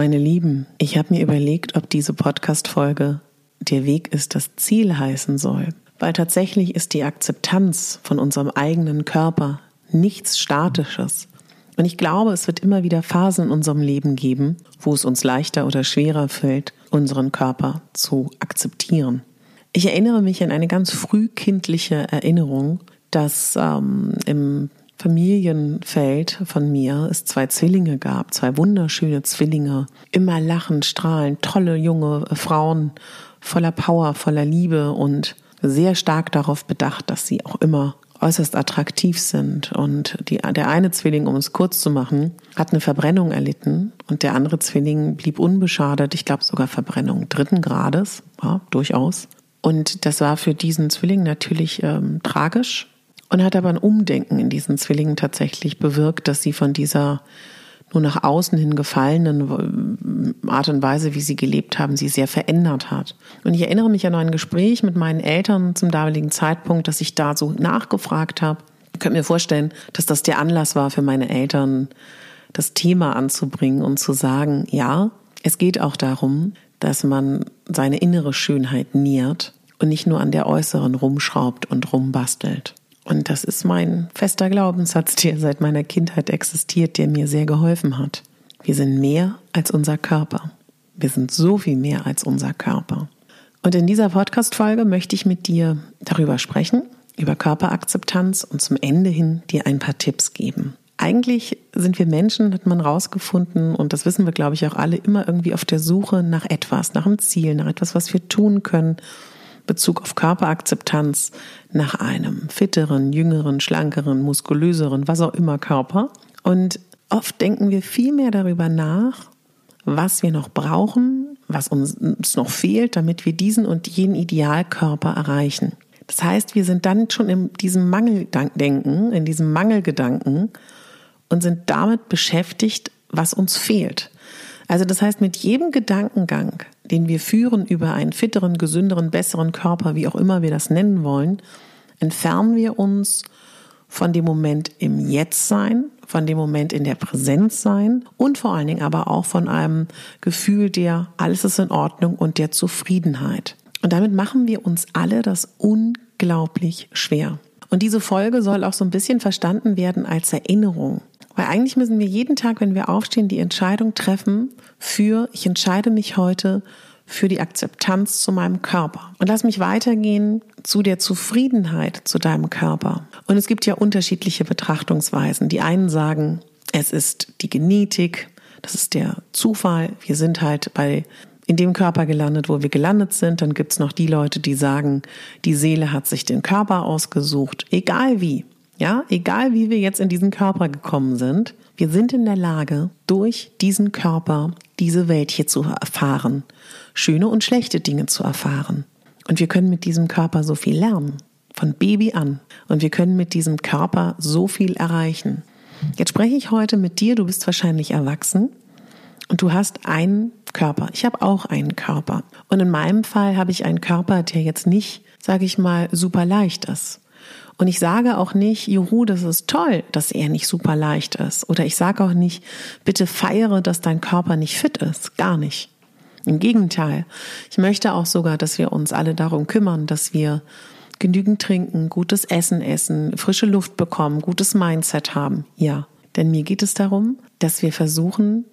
Meine Lieben, ich habe mir überlegt, ob diese Podcast-Folge der Weg ist, das Ziel heißen soll. Weil tatsächlich ist die Akzeptanz von unserem eigenen Körper nichts Statisches. Und ich glaube, es wird immer wieder Phasen in unserem Leben geben, wo es uns leichter oder schwerer fällt, unseren Körper zu akzeptieren. Ich erinnere mich an eine ganz frühkindliche Erinnerung, dass ähm, im Familienfeld von mir es zwei Zwillinge gab, zwei wunderschöne Zwillinge, immer lachen, strahlen, tolle junge Frauen, voller Power, voller Liebe und sehr stark darauf bedacht, dass sie auch immer äußerst attraktiv sind. Und die, der eine Zwilling, um es kurz zu machen, hat eine Verbrennung erlitten und der andere Zwilling blieb unbeschadet, ich glaube sogar Verbrennung dritten Grades, ja, durchaus. Und das war für diesen Zwilling natürlich ähm, tragisch, und hat aber ein Umdenken in diesen Zwillingen tatsächlich bewirkt, dass sie von dieser nur nach außen hin gefallenen Art und Weise, wie sie gelebt haben, sie sehr verändert hat. Und ich erinnere mich an ein Gespräch mit meinen Eltern zum damaligen Zeitpunkt, dass ich da so nachgefragt habe. Ich könnte mir vorstellen, dass das der Anlass war für meine Eltern, das Thema anzubringen und zu sagen, ja, es geht auch darum, dass man seine innere Schönheit nährt und nicht nur an der äußeren rumschraubt und rumbastelt. Und das ist mein fester Glaubenssatz, der seit meiner Kindheit existiert, der mir sehr geholfen hat. Wir sind mehr als unser Körper. Wir sind so viel mehr als unser Körper. Und in dieser Podcast-Folge möchte ich mit dir darüber sprechen, über Körperakzeptanz und zum Ende hin dir ein paar Tipps geben. Eigentlich sind wir Menschen, hat man rausgefunden, und das wissen wir, glaube ich, auch alle, immer irgendwie auf der Suche nach etwas, nach einem Ziel, nach etwas, was wir tun können, Bezug auf Körperakzeptanz nach einem fitteren, jüngeren, schlankeren, muskulöseren, was auch immer Körper. Und oft denken wir viel mehr darüber nach, was wir noch brauchen, was uns noch fehlt, damit wir diesen und jenen Idealkörper erreichen. Das heißt, wir sind dann schon in diesem Mangeldenken, in diesem Mangelgedanken und sind damit beschäftigt, was uns fehlt. Also das heißt, mit jedem Gedankengang, den wir führen über einen fitteren, gesünderen, besseren Körper, wie auch immer wir das nennen wollen, entfernen wir uns von dem Moment im Jetzt-Sein, von dem Moment in der Präsenz sein und vor allen Dingen aber auch von einem Gefühl der alles ist in Ordnung und der Zufriedenheit. Und damit machen wir uns alle das unglaublich schwer. Und diese Folge soll auch so ein bisschen verstanden werden als Erinnerung. Weil eigentlich müssen wir jeden Tag, wenn wir aufstehen, die Entscheidung treffen für, ich entscheide mich heute für die Akzeptanz zu meinem Körper. Und lass mich weitergehen zu der Zufriedenheit zu deinem Körper. Und es gibt ja unterschiedliche Betrachtungsweisen. Die einen sagen, es ist die Genetik, das ist der Zufall. Wir sind halt bei in dem Körper gelandet, wo wir gelandet sind. Dann gibt's noch die Leute, die sagen, die Seele hat sich den Körper ausgesucht, egal wie. Ja, egal wie wir jetzt in diesen Körper gekommen sind, wir sind in der Lage, durch diesen Körper diese Welt hier zu erfahren, schöne und schlechte Dinge zu erfahren. Und wir können mit diesem Körper so viel lernen, von Baby an. Und wir können mit diesem Körper so viel erreichen. Jetzt spreche ich heute mit dir, du bist wahrscheinlich erwachsen und du hast einen Körper. Ich habe auch einen Körper. Und in meinem Fall habe ich einen Körper, der jetzt nicht, sage ich mal, super leicht ist. Und ich sage auch nicht, juhu, das ist toll, dass er nicht super leicht ist. Oder ich sage auch nicht, bitte feiere, dass dein Körper nicht fit ist. Gar nicht. Im Gegenteil. Ich möchte auch sogar, dass wir uns alle darum kümmern, dass wir genügend trinken, gutes Essen essen, frische Luft bekommen, gutes Mindset haben. Ja. Denn mir geht es darum, dass wir versuchen,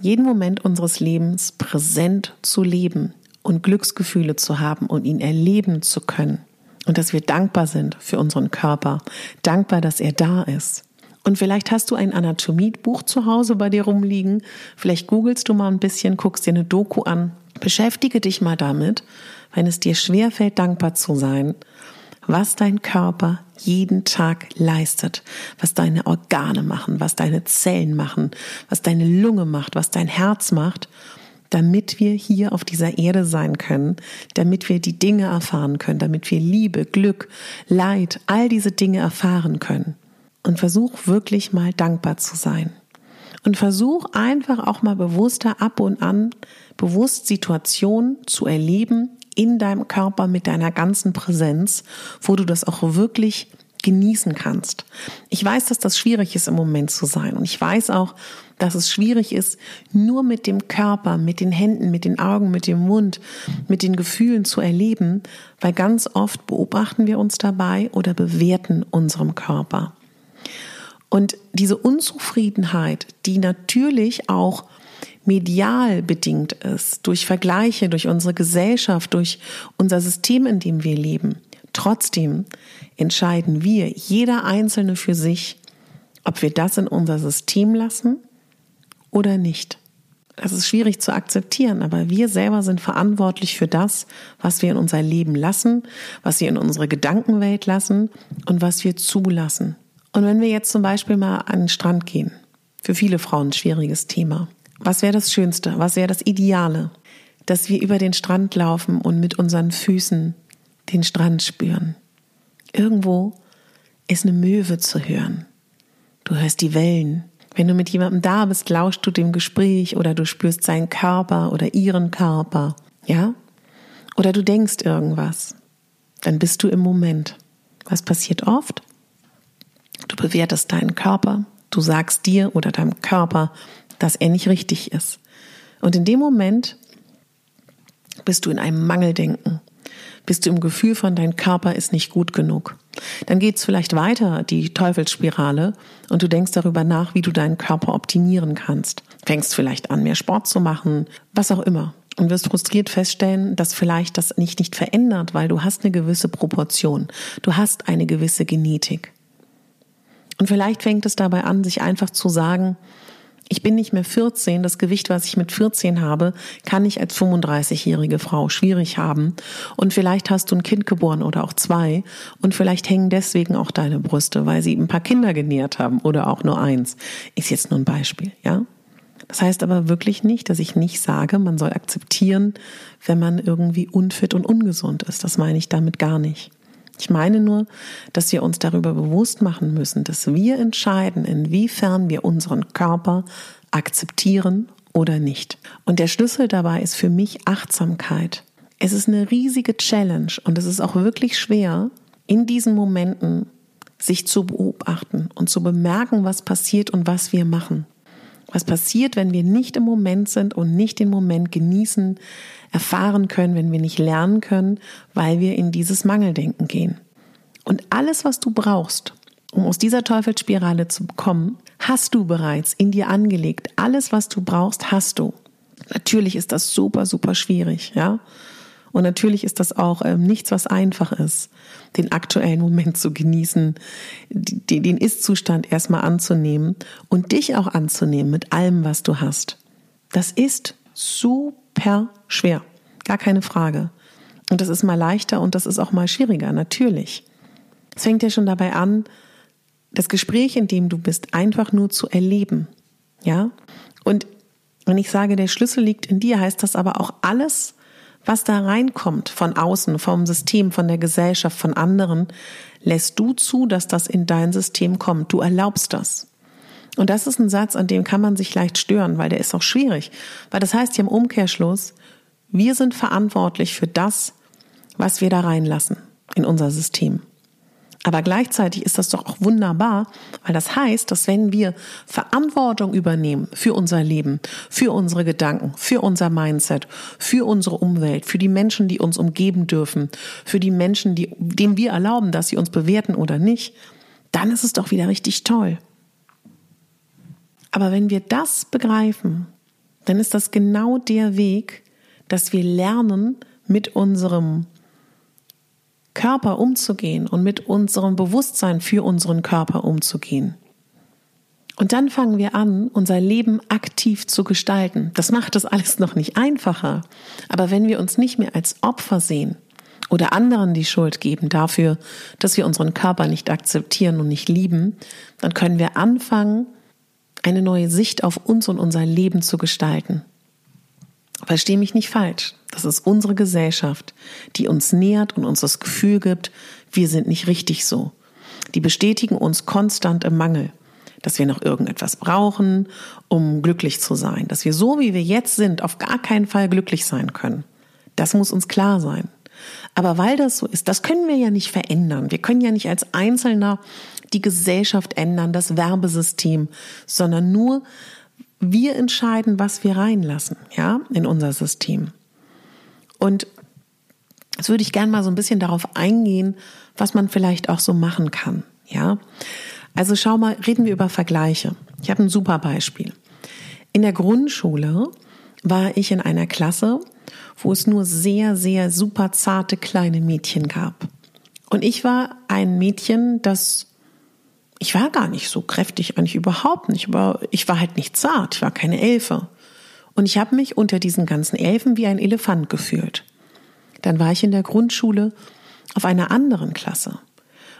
jeden Moment unseres Lebens präsent zu leben und Glücksgefühle zu haben und ihn erleben zu können und dass wir dankbar sind für unseren Körper, dankbar, dass er da ist. Und vielleicht hast du ein Anatomiebuch zu Hause bei dir rumliegen, vielleicht googelst du mal ein bisschen, guckst dir eine Doku an, beschäftige dich mal damit, wenn es dir schwerfällt, dankbar zu sein, was dein Körper jeden Tag leistet, was deine Organe machen, was deine Zellen machen, was deine Lunge macht, was dein Herz macht damit wir hier auf dieser Erde sein können, damit wir die Dinge erfahren können, damit wir Liebe, Glück, Leid, all diese Dinge erfahren können. Und versuch wirklich mal dankbar zu sein. Und versuch einfach auch mal bewusster ab und an, bewusst Situationen zu erleben in deinem Körper mit deiner ganzen Präsenz, wo du das auch wirklich genießen kannst. Ich weiß, dass das schwierig ist, im Moment zu sein. Und ich weiß auch, dass es schwierig ist, nur mit dem Körper, mit den Händen, mit den Augen, mit dem Mund, mit den Gefühlen zu erleben, weil ganz oft beobachten wir uns dabei oder bewerten unserem Körper. Und diese Unzufriedenheit, die natürlich auch medial bedingt ist, durch Vergleiche, durch unsere Gesellschaft, durch unser System, in dem wir leben. Trotzdem entscheiden wir, jeder Einzelne für sich, ob wir das in unser System lassen oder nicht. Das ist schwierig zu akzeptieren, aber wir selber sind verantwortlich für das, was wir in unser Leben lassen, was wir in unsere Gedankenwelt lassen und was wir zulassen. Und wenn wir jetzt zum Beispiel mal an den Strand gehen, für viele Frauen ein schwieriges Thema. Was wäre das Schönste? Was wäre das Ideale? Dass wir über den Strand laufen und mit unseren Füßen den Strand spüren. Irgendwo ist eine Möwe zu hören. Du hörst die Wellen. Wenn du mit jemandem da bist, lauschst du dem Gespräch oder du spürst seinen Körper oder ihren Körper. Ja? Oder du denkst irgendwas. Dann bist du im Moment. Was passiert oft? Du bewertest deinen Körper. Du sagst dir oder deinem Körper, dass er nicht richtig ist. Und in dem Moment bist du in einem Mangeldenken bist du im Gefühl von, dein Körper ist nicht gut genug. Dann geht's vielleicht weiter, die Teufelsspirale, und du denkst darüber nach, wie du deinen Körper optimieren kannst. Fängst vielleicht an, mehr Sport zu machen, was auch immer. Und wirst frustriert feststellen, dass vielleicht das nicht, nicht verändert, weil du hast eine gewisse Proportion. Du hast eine gewisse Genetik. Und vielleicht fängt es dabei an, sich einfach zu sagen, ich bin nicht mehr 14. Das Gewicht, was ich mit 14 habe, kann ich als 35-jährige Frau schwierig haben. Und vielleicht hast du ein Kind geboren oder auch zwei. Und vielleicht hängen deswegen auch deine Brüste, weil sie ein paar Kinder genährt haben oder auch nur eins. Ist jetzt nur ein Beispiel, ja? Das heißt aber wirklich nicht, dass ich nicht sage, man soll akzeptieren, wenn man irgendwie unfit und ungesund ist. Das meine ich damit gar nicht. Ich meine nur, dass wir uns darüber bewusst machen müssen, dass wir entscheiden, inwiefern wir unseren Körper akzeptieren oder nicht. Und der Schlüssel dabei ist für mich Achtsamkeit. Es ist eine riesige Challenge und es ist auch wirklich schwer, in diesen Momenten sich zu beobachten und zu bemerken, was passiert und was wir machen. Was passiert, wenn wir nicht im Moment sind und nicht den Moment genießen, erfahren können, wenn wir nicht lernen können, weil wir in dieses Mangeldenken gehen. Und alles, was du brauchst, um aus dieser Teufelsspirale zu kommen, hast du bereits in dir angelegt. Alles, was du brauchst, hast du. Natürlich ist das super, super schwierig, ja. Und natürlich ist das auch ähm, nichts, was einfach ist, den aktuellen Moment zu genießen, die, den Ist-Zustand erstmal anzunehmen und dich auch anzunehmen mit allem, was du hast. Das ist super schwer. Gar keine Frage. Und das ist mal leichter und das ist auch mal schwieriger, natürlich. Es fängt ja schon dabei an, das Gespräch, in dem du bist, einfach nur zu erleben. Ja? Und wenn ich sage, der Schlüssel liegt in dir, heißt das aber auch alles, was da reinkommt von außen, vom System, von der Gesellschaft, von anderen, lässt du zu, dass das in dein System kommt. Du erlaubst das. Und das ist ein Satz, an dem kann man sich leicht stören, weil der ist auch schwierig. Weil das heißt ja im Umkehrschluss, wir sind verantwortlich für das, was wir da reinlassen in unser System. Aber gleichzeitig ist das doch auch wunderbar, weil das heißt, dass wenn wir Verantwortung übernehmen für unser Leben, für unsere Gedanken, für unser Mindset, für unsere Umwelt, für die Menschen, die uns umgeben dürfen, für die Menschen, die, denen wir erlauben, dass sie uns bewerten oder nicht, dann ist es doch wieder richtig toll. Aber wenn wir das begreifen, dann ist das genau der Weg, dass wir lernen, mit unserem Körper umzugehen und mit unserem Bewusstsein für unseren Körper umzugehen. Und dann fangen wir an, unser Leben aktiv zu gestalten. Das macht es alles noch nicht einfacher. Aber wenn wir uns nicht mehr als Opfer sehen oder anderen die Schuld geben dafür, dass wir unseren Körper nicht akzeptieren und nicht lieben, dann können wir anfangen, eine neue Sicht auf uns und unser Leben zu gestalten. Versteh mich nicht falsch. Das ist unsere Gesellschaft, die uns nährt und uns das Gefühl gibt, wir sind nicht richtig so. Die bestätigen uns konstant im Mangel, dass wir noch irgendetwas brauchen, um glücklich zu sein, dass wir so wie wir jetzt sind auf gar keinen Fall glücklich sein können. Das muss uns klar sein. Aber weil das so ist, das können wir ja nicht verändern. Wir können ja nicht als Einzelner die Gesellschaft ändern, das Werbesystem, sondern nur wir entscheiden, was wir reinlassen, ja, in unser System. Und jetzt würde ich gerne mal so ein bisschen darauf eingehen, was man vielleicht auch so machen kann, ja. Also schau mal, reden wir über Vergleiche. Ich habe ein super Beispiel. In der Grundschule war ich in einer Klasse, wo es nur sehr, sehr super zarte kleine Mädchen gab. Und ich war ein Mädchen, das ich war gar nicht so kräftig, eigentlich überhaupt nicht, aber ich war halt nicht zart, ich war keine Elfe. Und ich habe mich unter diesen ganzen Elfen wie ein Elefant gefühlt. Dann war ich in der Grundschule auf einer anderen Klasse.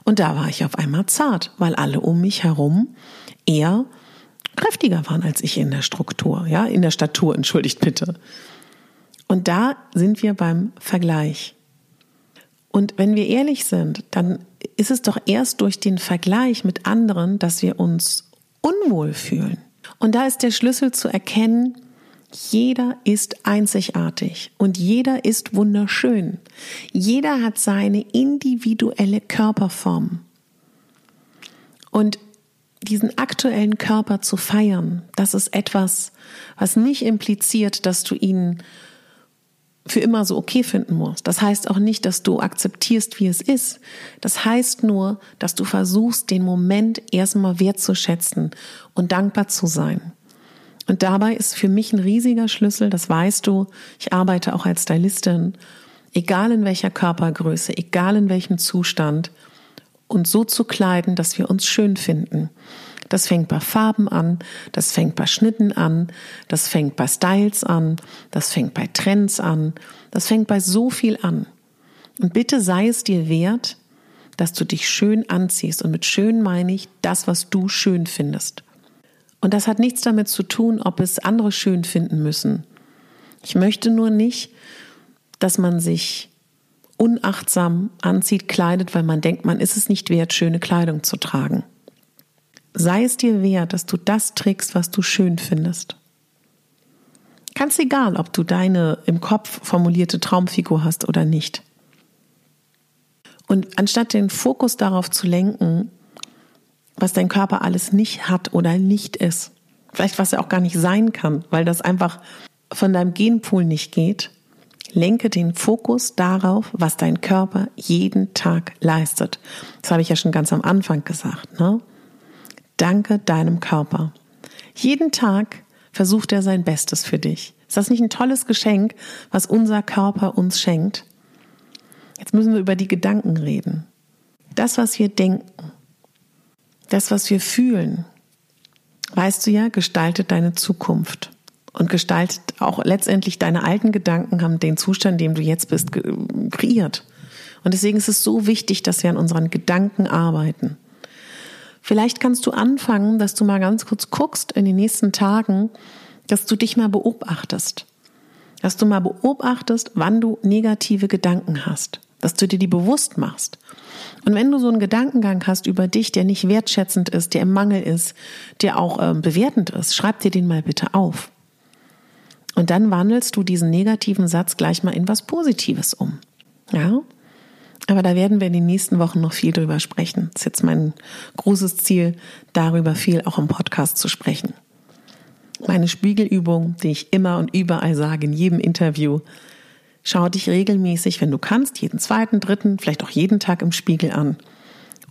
Und da war ich auf einmal zart, weil alle um mich herum eher kräftiger waren als ich in der Struktur, ja, in der Statur, entschuldigt bitte. Und da sind wir beim Vergleich. Und wenn wir ehrlich sind, dann ist es doch erst durch den Vergleich mit anderen, dass wir uns unwohl fühlen. Und da ist der Schlüssel zu erkennen, jeder ist einzigartig und jeder ist wunderschön. Jeder hat seine individuelle Körperform. Und diesen aktuellen Körper zu feiern, das ist etwas, was nicht impliziert, dass du ihn für immer so okay finden musst. Das heißt auch nicht, dass du akzeptierst, wie es ist. Das heißt nur, dass du versuchst, den Moment erstmal wertzuschätzen und dankbar zu sein. Und dabei ist für mich ein riesiger Schlüssel, das weißt du, ich arbeite auch als Stylistin, egal in welcher Körpergröße, egal in welchem Zustand, uns so zu kleiden, dass wir uns schön finden. Das fängt bei Farben an, das fängt bei Schnitten an, das fängt bei Styles an, das fängt bei Trends an, das fängt bei so viel an. Und bitte sei es dir wert, dass du dich schön anziehst. Und mit schön meine ich das, was du schön findest. Und das hat nichts damit zu tun, ob es andere schön finden müssen. Ich möchte nur nicht, dass man sich unachtsam anzieht, kleidet, weil man denkt, man ist es nicht wert, schöne Kleidung zu tragen. Sei es dir wert, dass du das trägst, was du schön findest. Ganz egal, ob du deine im Kopf formulierte Traumfigur hast oder nicht. Und anstatt den Fokus darauf zu lenken, was dein Körper alles nicht hat oder nicht ist, vielleicht was er auch gar nicht sein kann, weil das einfach von deinem Genpool nicht geht, lenke den Fokus darauf, was dein Körper jeden Tag leistet. Das habe ich ja schon ganz am Anfang gesagt. Ne? Danke deinem Körper. Jeden Tag versucht er sein Bestes für dich. Ist das nicht ein tolles Geschenk, was unser Körper uns schenkt? Jetzt müssen wir über die Gedanken reden. Das, was wir denken, das, was wir fühlen, weißt du ja, gestaltet deine Zukunft und gestaltet auch letztendlich deine alten Gedanken haben den Zustand, in dem du jetzt bist, kreiert. Und deswegen ist es so wichtig, dass wir an unseren Gedanken arbeiten. Vielleicht kannst du anfangen, dass du mal ganz kurz guckst in den nächsten Tagen, dass du dich mal beobachtest. Dass du mal beobachtest, wann du negative Gedanken hast. Dass du dir die bewusst machst. Und wenn du so einen Gedankengang hast über dich, der nicht wertschätzend ist, der im Mangel ist, der auch äh, bewertend ist, schreib dir den mal bitte auf. Und dann wandelst du diesen negativen Satz gleich mal in was Positives um. Ja? Aber da werden wir in den nächsten Wochen noch viel drüber sprechen. Das ist jetzt mein großes Ziel, darüber viel auch im Podcast zu sprechen. Meine Spiegelübung, die ich immer und überall sage, in jedem Interview. Schau dich regelmäßig, wenn du kannst, jeden zweiten, dritten, vielleicht auch jeden Tag im Spiegel an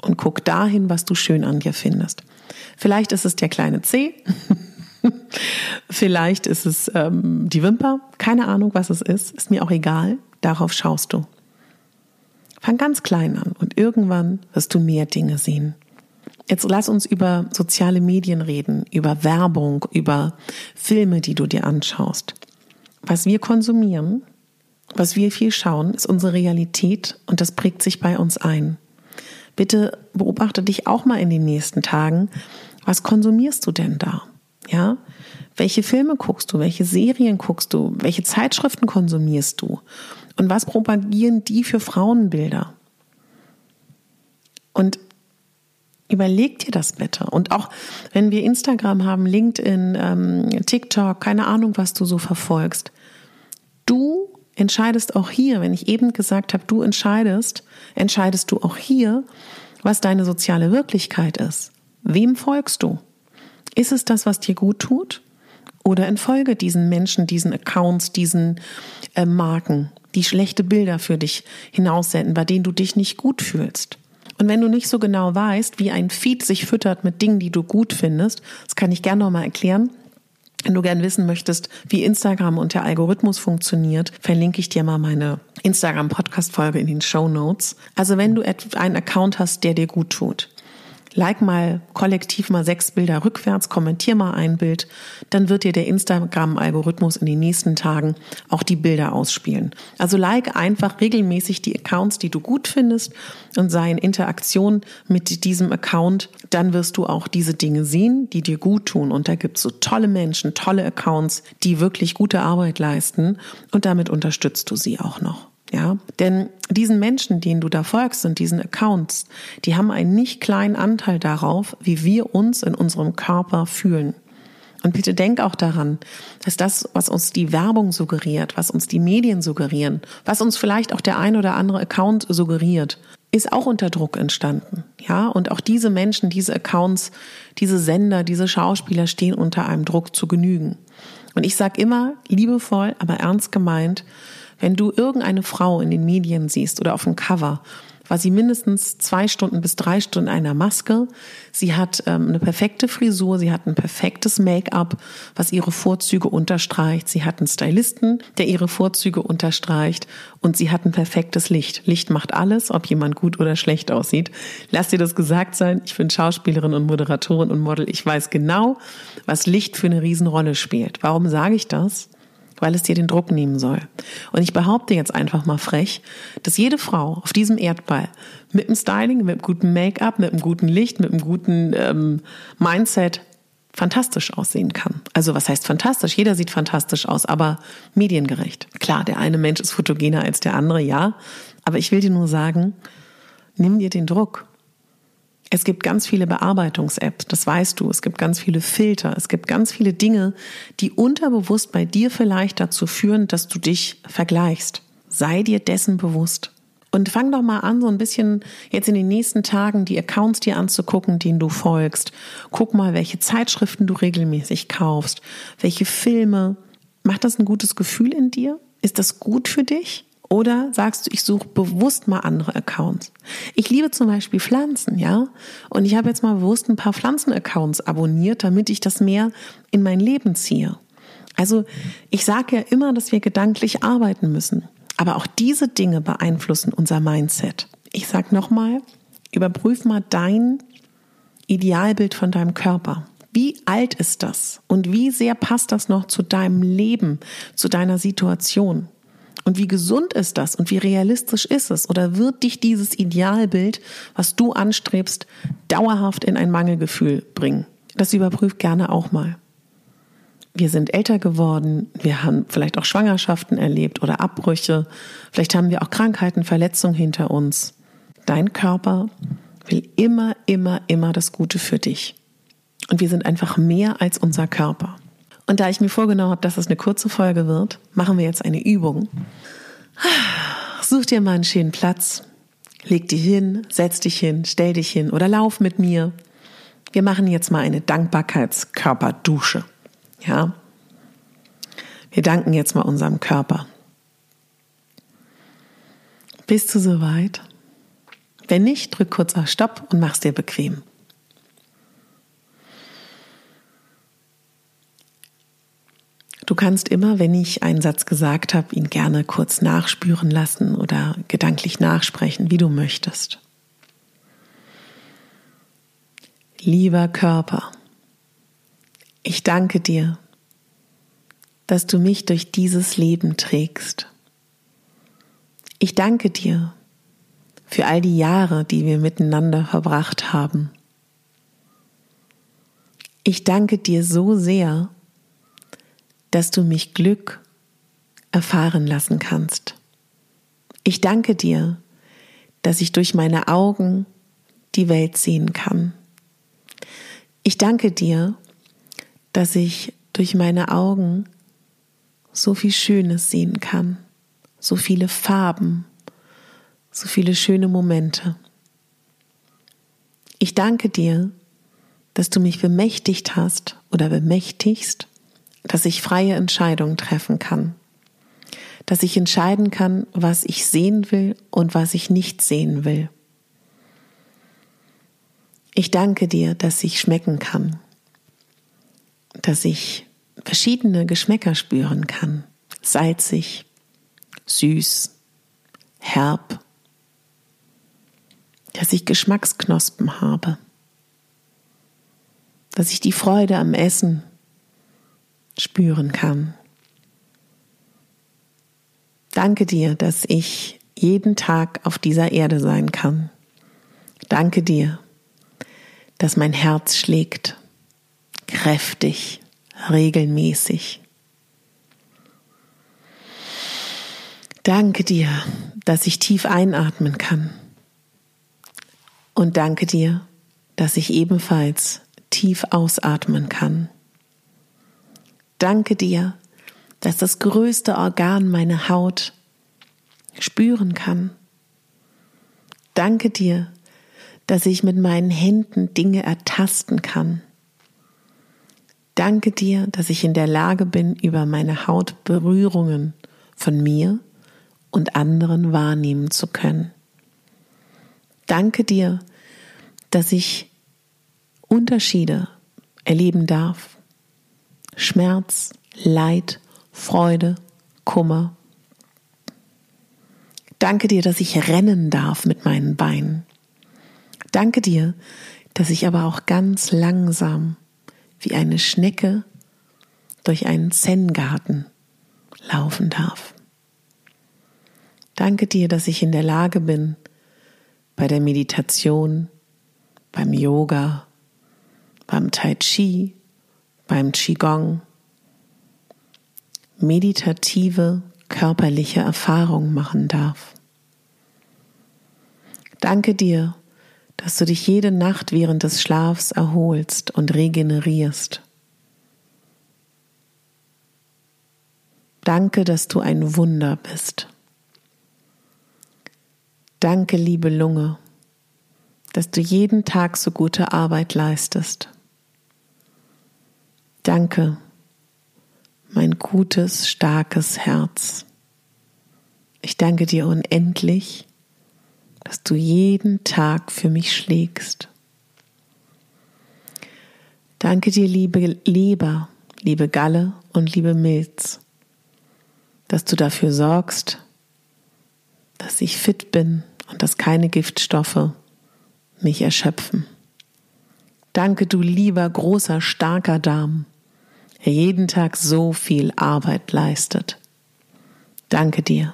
und guck dahin, was du schön an dir findest. Vielleicht ist es der kleine C, vielleicht ist es ähm, die Wimper, keine Ahnung, was es ist, ist mir auch egal, darauf schaust du. Fang ganz klein an und irgendwann wirst du mehr Dinge sehen. Jetzt lass uns über soziale Medien reden, über Werbung, über Filme, die du dir anschaust. Was wir konsumieren, was wir viel schauen, ist unsere Realität und das prägt sich bei uns ein. Bitte beobachte dich auch mal in den nächsten Tagen. Was konsumierst du denn da? Ja? Welche Filme guckst du? Welche Serien guckst du? Welche Zeitschriften konsumierst du? Und was propagieren die für Frauenbilder? Und überleg dir das bitte. Und auch wenn wir Instagram haben, LinkedIn, ähm, TikTok, keine Ahnung, was du so verfolgst. Du entscheidest auch hier, wenn ich eben gesagt habe, du entscheidest, entscheidest du auch hier, was deine soziale Wirklichkeit ist. Wem folgst du? Ist es das, was dir gut tut? Oder entfolge diesen Menschen, diesen Accounts, diesen äh, Marken, die schlechte Bilder für dich hinaussenden, bei denen du dich nicht gut fühlst? Und wenn du nicht so genau weißt, wie ein Feed sich füttert mit Dingen, die du gut findest, das kann ich gerne nochmal erklären, wenn du gern wissen möchtest, wie Instagram und der Algorithmus funktioniert, verlinke ich dir mal meine Instagram-Podcast-Folge in den Show Notes. Also wenn du einen Account hast, der dir gut tut, like mal kollektiv mal sechs Bilder rückwärts, kommentier mal ein Bild, dann wird dir der Instagram-Algorithmus in den nächsten Tagen auch die Bilder ausspielen. Also like einfach regelmäßig die Accounts, die du gut findest und sei in Interaktion mit diesem Account, dann wirst du auch diese Dinge sehen, die dir gut tun. Und da gibt's so tolle Menschen, tolle Accounts, die wirklich gute Arbeit leisten und damit unterstützt du sie auch noch. Ja, denn diesen Menschen, denen du da folgst und diesen Accounts, die haben einen nicht kleinen Anteil darauf, wie wir uns in unserem Körper fühlen. Und bitte denk auch daran, dass das, was uns die Werbung suggeriert, was uns die Medien suggerieren, was uns vielleicht auch der ein oder andere Account suggeriert, ist auch unter Druck entstanden. Ja, und auch diese Menschen, diese Accounts, diese Sender, diese Schauspieler stehen unter einem Druck zu genügen. Und ich sage immer liebevoll, aber ernst gemeint, wenn du irgendeine Frau in den Medien siehst oder auf dem Cover, war sie mindestens zwei Stunden bis drei Stunden in einer Maske. Sie hat ähm, eine perfekte Frisur, sie hat ein perfektes Make-up, was ihre Vorzüge unterstreicht. Sie hat einen Stylisten, der ihre Vorzüge unterstreicht. Und sie hat ein perfektes Licht. Licht macht alles, ob jemand gut oder schlecht aussieht. Lass dir das gesagt sein. Ich bin Schauspielerin und Moderatorin und Model. Ich weiß genau, was Licht für eine Riesenrolle spielt. Warum sage ich das? Weil es dir den Druck nehmen soll. Und ich behaupte jetzt einfach mal frech, dass jede Frau auf diesem Erdball mit dem Styling, mit einem guten Make-up, mit einem guten Licht, mit einem guten ähm, Mindset fantastisch aussehen kann. Also was heißt fantastisch? Jeder sieht fantastisch aus, aber mediengerecht. Klar, der eine Mensch ist fotogener als der andere, ja. Aber ich will dir nur sagen, nimm dir den Druck. Es gibt ganz viele Bearbeitungs-Apps, das weißt du. Es gibt ganz viele Filter. Es gibt ganz viele Dinge, die unterbewusst bei dir vielleicht dazu führen, dass du dich vergleichst. Sei dir dessen bewusst. Und fang doch mal an, so ein bisschen jetzt in den nächsten Tagen die Accounts dir anzugucken, denen du folgst. Guck mal, welche Zeitschriften du regelmäßig kaufst, welche Filme. Macht das ein gutes Gefühl in dir? Ist das gut für dich? Oder sagst du, ich suche bewusst mal andere Accounts? Ich liebe zum Beispiel Pflanzen, ja. Und ich habe jetzt mal bewusst ein paar Pflanzen-Accounts abonniert, damit ich das mehr in mein Leben ziehe. Also ich sage ja immer, dass wir gedanklich arbeiten müssen. Aber auch diese Dinge beeinflussen unser Mindset. Ich sage nochmal, überprüf mal dein Idealbild von deinem Körper. Wie alt ist das? Und wie sehr passt das noch zu deinem Leben, zu deiner Situation? Und wie gesund ist das und wie realistisch ist es? Oder wird dich dieses Idealbild, was du anstrebst, dauerhaft in ein Mangelgefühl bringen? Das überprüft gerne auch mal. Wir sind älter geworden, wir haben vielleicht auch Schwangerschaften erlebt oder Abbrüche, vielleicht haben wir auch Krankheiten, Verletzungen hinter uns. Dein Körper will immer, immer, immer das Gute für dich. Und wir sind einfach mehr als unser Körper. Und da ich mir vorgenommen habe, dass es eine kurze Folge wird, machen wir jetzt eine Übung. Such dir mal einen schönen Platz. Leg dich hin, setz dich hin, stell dich hin oder lauf mit mir. Wir machen jetzt mal eine Dankbarkeitskörperdusche. Ja? Wir danken jetzt mal unserem Körper. Bist du soweit? Wenn nicht, drück kurz auf Stopp und mach's dir bequem. Kannst immer, wenn ich einen Satz gesagt habe, ihn gerne kurz nachspüren lassen oder gedanklich nachsprechen, wie du möchtest. Lieber Körper, ich danke dir, dass du mich durch dieses Leben trägst. Ich danke dir für all die Jahre, die wir miteinander verbracht haben. Ich danke dir so sehr, dass du mich Glück erfahren lassen kannst. Ich danke dir, dass ich durch meine Augen die Welt sehen kann. Ich danke dir, dass ich durch meine Augen so viel Schönes sehen kann, so viele Farben, so viele schöne Momente. Ich danke dir, dass du mich bemächtigt hast oder bemächtigst, dass ich freie Entscheidungen treffen kann, dass ich entscheiden kann, was ich sehen will und was ich nicht sehen will. Ich danke dir, dass ich schmecken kann, dass ich verschiedene Geschmäcker spüren kann, salzig, süß, herb, dass ich Geschmacksknospen habe, dass ich die Freude am Essen spüren kann. Danke dir, dass ich jeden Tag auf dieser Erde sein kann. Danke dir, dass mein Herz schlägt, kräftig, regelmäßig. Danke dir, dass ich tief einatmen kann. Und danke dir, dass ich ebenfalls tief ausatmen kann. Danke dir, dass das größte Organ meine Haut spüren kann. Danke dir, dass ich mit meinen Händen Dinge ertasten kann. Danke dir, dass ich in der Lage bin, über meine Haut Berührungen von mir und anderen wahrnehmen zu können. Danke dir, dass ich Unterschiede erleben darf. Schmerz, Leid, Freude, Kummer. Danke dir, dass ich rennen darf mit meinen Beinen. Danke dir, dass ich aber auch ganz langsam wie eine Schnecke durch einen Zen-Garten laufen darf. Danke dir, dass ich in der Lage bin, bei der Meditation, beim Yoga, beim Tai Chi, beim Qigong, meditative körperliche Erfahrungen machen darf. Danke dir, dass du dich jede Nacht während des Schlafs erholst und regenerierst. Danke, dass du ein Wunder bist. Danke, liebe Lunge, dass du jeden Tag so gute Arbeit leistest. Danke, mein gutes, starkes Herz. Ich danke dir unendlich, dass du jeden Tag für mich schlägst. Danke dir, liebe Leber, liebe Galle und liebe Milz, dass du dafür sorgst, dass ich fit bin und dass keine Giftstoffe mich erschöpfen. Danke, du lieber, großer, starker Darm, der jeden Tag so viel Arbeit leistet. Danke dir.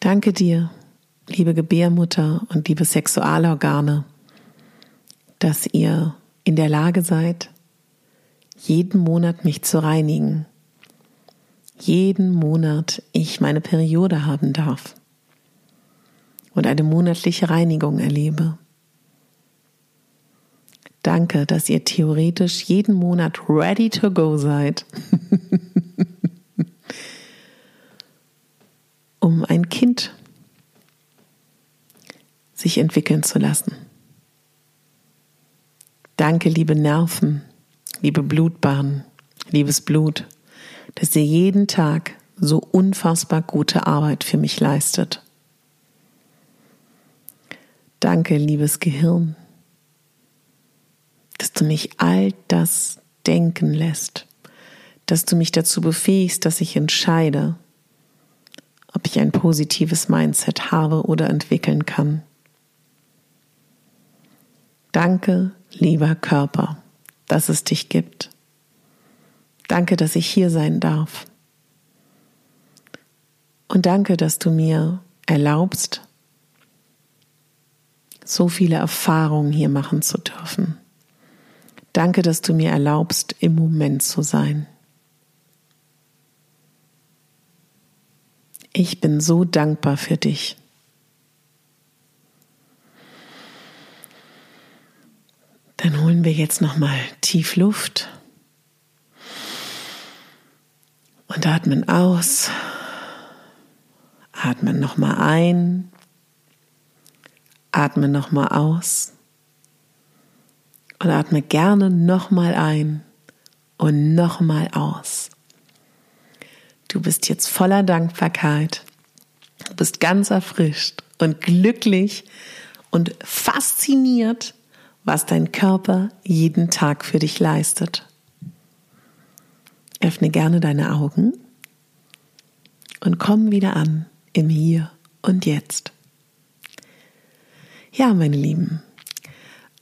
Danke dir, liebe Gebärmutter und liebe Sexualorgane, dass ihr in der Lage seid, jeden Monat mich zu reinigen. Jeden Monat ich meine Periode haben darf und eine monatliche Reinigung erlebe. Danke, dass ihr theoretisch jeden Monat ready to go seid. um ein Kind sich entwickeln zu lassen. Danke, liebe Nerven, liebe Blutbahnen, liebes Blut, dass ihr jeden Tag so unfassbar gute Arbeit für mich leistet. Danke, liebes Gehirn, dass du mich all das denken lässt, dass du mich dazu befähigst, dass ich entscheide, ob ich ein positives Mindset habe oder entwickeln kann. Danke, lieber Körper, dass es dich gibt. Danke, dass ich hier sein darf. Und danke, dass du mir erlaubst, so viele Erfahrungen hier machen zu dürfen. Danke, dass du mir erlaubst, im Moment zu sein. Ich bin so dankbar für dich. Dann holen wir jetzt noch mal tief Luft und atmen aus. Atmen noch mal ein. Atme noch mal aus. Und atme gerne noch mal ein und noch mal aus. Du bist jetzt voller Dankbarkeit. Du bist ganz erfrischt und glücklich und fasziniert, was dein Körper jeden Tag für dich leistet. Öffne gerne deine Augen und komm wieder an im Hier und Jetzt. Ja, meine Lieben,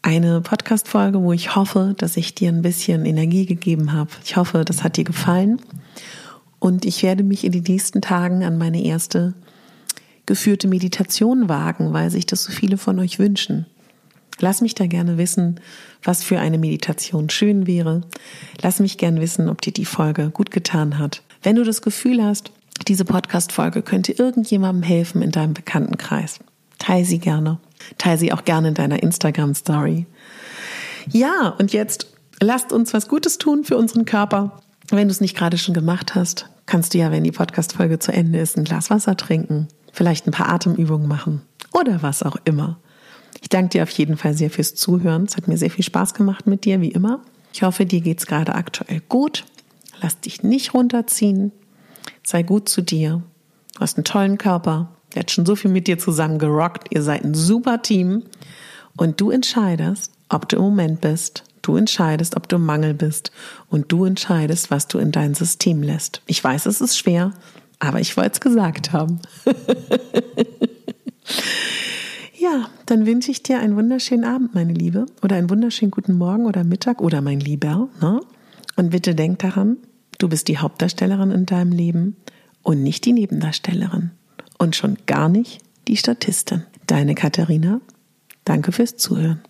eine Podcast-Folge, wo ich hoffe, dass ich dir ein bisschen Energie gegeben habe. Ich hoffe, das hat dir gefallen. Und ich werde mich in den nächsten Tagen an meine erste geführte Meditation wagen, weil sich das so viele von euch wünschen. Lass mich da gerne wissen, was für eine Meditation schön wäre. Lass mich gerne wissen, ob dir die Folge gut getan hat. Wenn du das Gefühl hast, diese Podcast-Folge könnte irgendjemandem helfen in deinem Bekanntenkreis, teile sie gerne. Teile sie auch gerne in deiner Instagram-Story. Ja, und jetzt lasst uns was Gutes tun für unseren Körper. Wenn du es nicht gerade schon gemacht hast, kannst du ja, wenn die Podcast-Folge zu Ende ist, ein Glas Wasser trinken, vielleicht ein paar Atemübungen machen oder was auch immer. Ich danke dir auf jeden Fall sehr fürs Zuhören. Es hat mir sehr viel Spaß gemacht mit dir, wie immer. Ich hoffe, dir geht es gerade aktuell gut. Lass dich nicht runterziehen. Sei gut zu dir. Du hast einen tollen Körper. Der hat schon so viel mit dir zusammen gerockt. Ihr seid ein super Team. Und du entscheidest, ob du im Moment bist Du entscheidest, ob du im Mangel bist und du entscheidest, was du in dein System lässt. Ich weiß, es ist schwer, aber ich wollte es gesagt haben. ja, dann wünsche ich dir einen wunderschönen Abend, meine Liebe, oder einen wunderschönen guten Morgen oder Mittag oder mein Lieber. Ne? Und bitte denk daran, du bist die Hauptdarstellerin in deinem Leben und nicht die Nebendarstellerin und schon gar nicht die Statistin. Deine Katharina, danke fürs Zuhören.